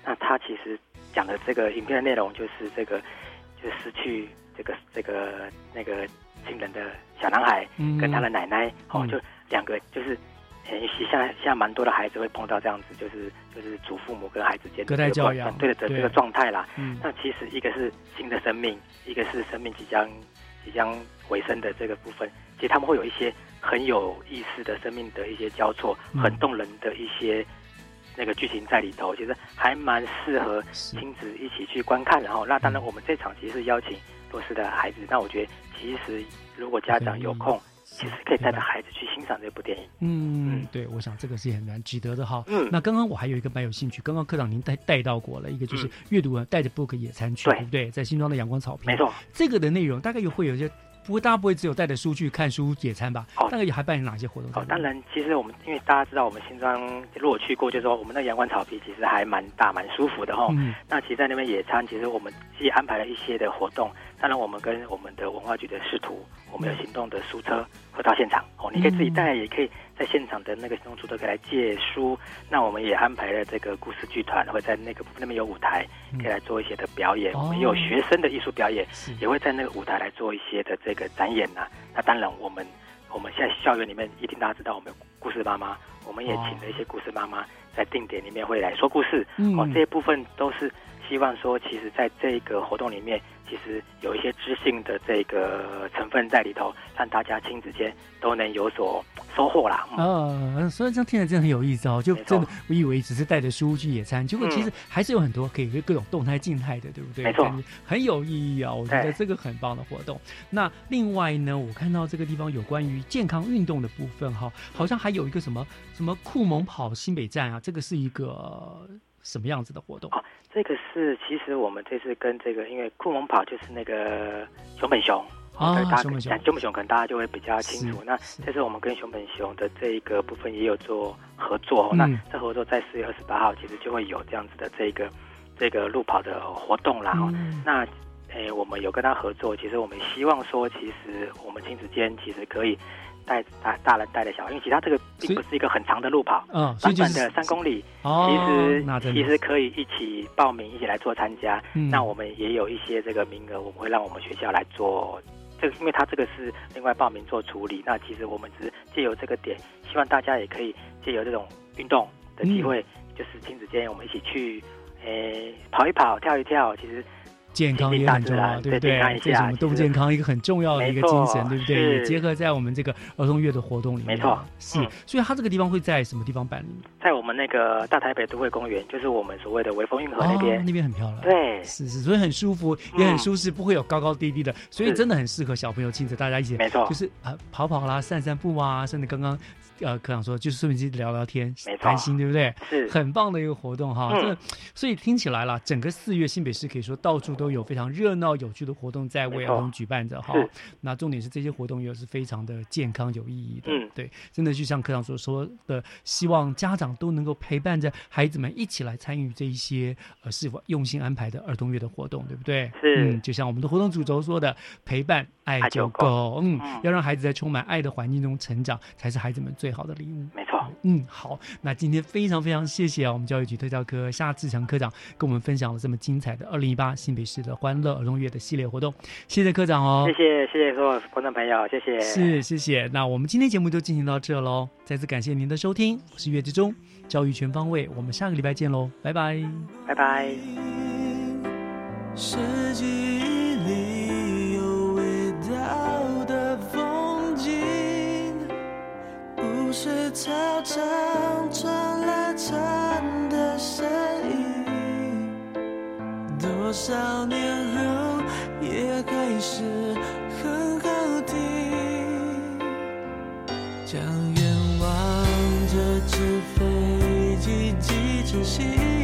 那他其实讲的这个影片的内容就是这个。就失去这个这个那个亲人的小男孩，跟他的奶奶，哦，就两个，就是现在现在蛮多的孩子会碰到这样子，就是就是祖父母跟孩子间隔代教养，对的这个状态啦。那其实一个是新的生命，一个是生命即将即将尾声的这个部分，其实他们会有一些很有意思的生命的一些交错，很动人的一些。那个剧情在里头，其实还蛮适合亲子一起去观看。然后，那当然我们这场其实是邀请弱势的孩子。那我觉得，其实如果家长有空，其实可以带着孩子去欣赏这部电影。嗯，对，我想这个是很难值得的哈。嗯，那刚刚我还有一个蛮有兴趣，刚刚科长您带带到过了一个，就是阅读带着 book 野餐去，对不对？在新庄的阳光草坪，没错。这个的内容大概又会有一些。不过大家不会只有带着书去看书野餐吧？哦，大概也还办理哪些活动？哦，当然，其实我们因为大家知道，我们新庄如果去过，就是说我们那阳光草皮其实还蛮大、蛮舒服的哈。嗯。那其实，在那边野餐，其实我们其实安排了一些的活动。当然，我们跟我们的文化局的师徒，我们有行动的书车会到现场哦。你可以自己带，也可以在现场的那个行动书车可以来借书。那我们也安排了这个故事剧团会在那个那边有舞台，可以来做一些的表演。我们也有学生的艺术表演，也会在那个舞台来做一些的这个展演呐。那当然，我们我们现在校园里面一定大家知道，我们故事妈妈，我们也请了一些故事妈妈在定点里面会来说故事。哦，这些部分都是希望说，其实在这个活动里面。其实有一些知性的这个成分在里头，让大家亲子间都能有所收获啦。嗯，所以这样听起来真的很有意思哦。就真的，我以为只是带着书去野餐，结果其实还是有很多可以各种动态、静态的，对不对？没错，很有意义啊！我觉得这个很棒的活动。那另外呢，我看到这个地方有关于健康运动的部分哈，好像还有一个什么什么酷萌跑新北站啊，这个是一个什么样子的活动？这个是，其实我们这次跟这个，因为酷萌跑就是那个熊本熊啊，熊本熊，熊本熊可能大家就会比较清楚。那这次我们跟熊本熊的这一个部分也有做合作。那这合作在四月二十八号，其实就会有这样子的这个这个路跑的活动啦。那诶，我们有跟他合作，其实我们希望说，其实我们亲子间其实可以。带大大人带的小孩，因为其他这个并不是一个很长的路跑，嗯，短短的三公里，哦其实其实可以一起报名，一起来做参加。嗯那我们也有一些这个名额，我们会让我们学校来做。这个，因为他这个是另外报名做处理。那其实我们只是借由这个点，希望大家也可以借由这种运动的机会，就是亲子间我们一起去，诶，跑一跑，跳一跳，其实。健康也很重要，对不对？这是我们动物健康一个很重要的一个精神，对不对？也结合在我们这个儿童月的活动里面。没错，是。所以它这个地方会在什么地方办理？在我们那个大台北都会公园，就是我们所谓的微风运河那边，那边很漂亮。对，是是，所以很舒服，也很舒适，不会有高高低低的，所以真的很适合小朋友亲子大家一起。没错，就是啊，跑跑啦，散散步啊，甚至刚刚。呃，科长说就是顺便去聊聊天，谈心，对不对？是很棒的一个活动哈。这所以听起来了，整个四月新北市可以说到处都有非常热闹有趣的活动在为儿童举办着哈。那重点是这些活动又是非常的健康有意义的。嗯，对，真的就像科长所说的，希望家长都能够陪伴着孩子们一起来参与这一些呃是否用心安排的儿童月的活动，对不对？是，就像我们的活动主轴说的，陪伴爱就够。嗯，要让孩子在充满爱的环境中成长，才是孩子们最。好的礼物，没错。嗯，好，那今天非常非常谢谢啊，我们教育局特教科夏志强科长跟我们分享了这么精彩的二零一八新北市的欢乐儿童月的系列活动，谢谢科长哦，谢谢谢谢所有观众朋友，谢谢，是谢谢。那我们今天节目就进行到这喽，再次感谢您的收听，我是岳志忠，教育全方位，我们下个礼拜见喽，拜拜，拜拜。午睡操场传来蝉的声音。多少年后也还是很好听将愿望折纸飞机寄成信